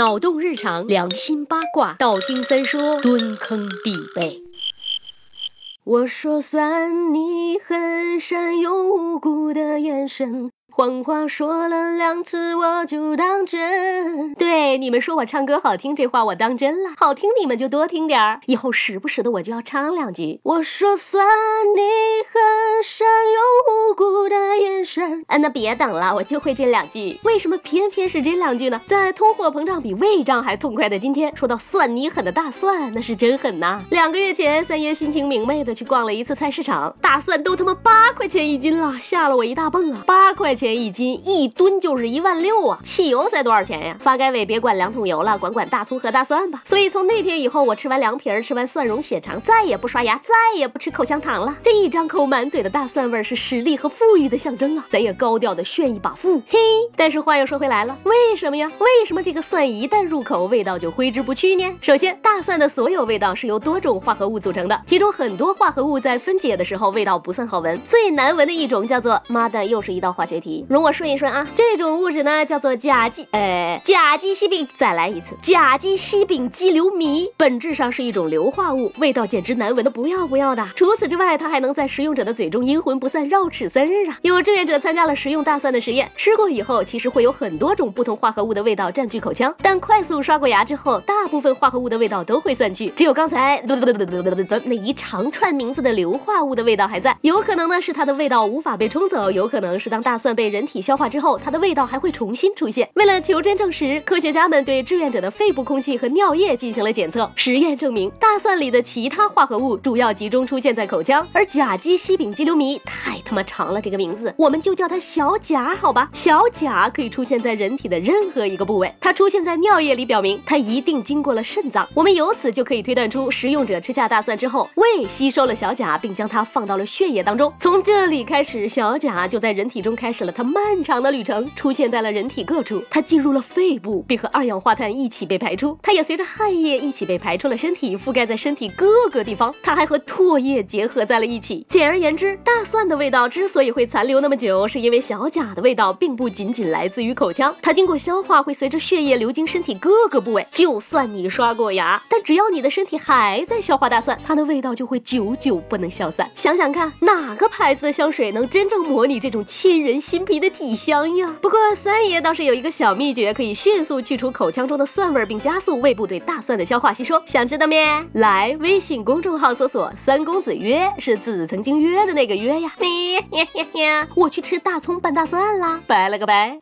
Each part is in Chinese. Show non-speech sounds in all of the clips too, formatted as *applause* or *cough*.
脑洞日常，良心八卦，道听三说，蹲坑必备。我说算你很善用无辜的眼神。谎话说了两次，我就当真。对你们说我唱歌好听，这话我当真了。好听你们就多听点儿，以后时不时的我就要唱两句。我说算你很善的眼神。啊，那别等了，我就会这两句。为什么偏偏是这两句呢？在通货膨胀比胃胀还痛快的今天，说到算你狠的大蒜，那是真狠呐。两个月前，三爷心情明媚的去逛了一次菜市场，大蒜都他妈八块钱一斤了，吓了我一大蹦啊！八块。钱一斤，一吨就是一万六啊！汽油才多少钱呀？发改委别管两桶油了，管管大葱和大蒜吧。所以从那天以后，我吃完凉皮儿，吃完蒜蓉血肠，再也不刷牙，再也不吃口香糖了。这一张口满嘴的大蒜味儿，是实力和富裕的象征啊！咱也高调的炫一把富，嘿！但是话又说回来了，为什么呀？为什么这个蒜一旦入口，味道就挥之不去呢？首先，大蒜的所有味道是由多种化合物组成的，其中很多化合物在分解的时候味道不算好闻，最难闻的一种叫做妈的，又是一道化学题。容我顺一顺啊，这种物质呢叫做甲基，呃，甲基烯丙，再来一次，甲基烯丙基硫醚，本质上是一种硫化物，味道简直难闻的不要不要的。除此之外，它还能在食用者的嘴中阴魂不散，绕齿三日啊。有志愿者者参加了食用大蒜的实验，吃过以后，其实会有很多种不同化合物的味道占据口腔，但快速刷过牙之后，大部分化合物的味道都会散去，只有刚才 *laughs* 那一长串名字的硫化物的味道还在。有可能呢是它的味道无法被冲走，有可能是当大蒜被人体消化之后，它的味道还会重新出现。为了求真证实，科学家们对志愿者的肺部空气和尿液进行了检测。实验证明，大蒜里的其他化合物主要集中出现在口腔，而甲基烯丙基硫醚太他妈长了，这个名字我们就叫它小甲，好吧？小甲可以出现在人体的任何一个部位，它出现在尿液里，表明它一定经过了肾脏。我们由此就可以推断出，食用者吃下大蒜之后，胃吸收了小甲，并将它放到了血液当中。从这里开始，小甲就在人体中开始了。它漫长的旅程出现在了人体各处，它进入了肺部，并和二氧化碳一起被排出。它也随着汗液一起被排出了身体，覆盖在身体各个地方。它还和唾液结合在了一起。简而言之，大蒜的味道之所以会残留那么久，是因为小甲的味道并不仅仅来自于口腔，它经过消化会随着血液流经身体各个部位。就算你刷过牙，但只要你的身体还在消化大蒜，它的味道就会久久不能消散。想想看，哪个牌子的香水能真正模拟这种沁人心？脾的体香呀。不过三爷倒是有一个小秘诀，可以迅速去除口腔中的蒜味，并加速胃部对大蒜的消化吸收。想知道咩？来微信公众号搜索“三公子约”，是子曾经约的那个约呀。你我去吃大葱拌大蒜啦，拜了个拜。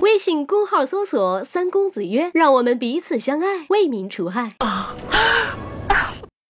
微信公号搜索“三公子曰”，让我们彼此相爱，为民除害啊。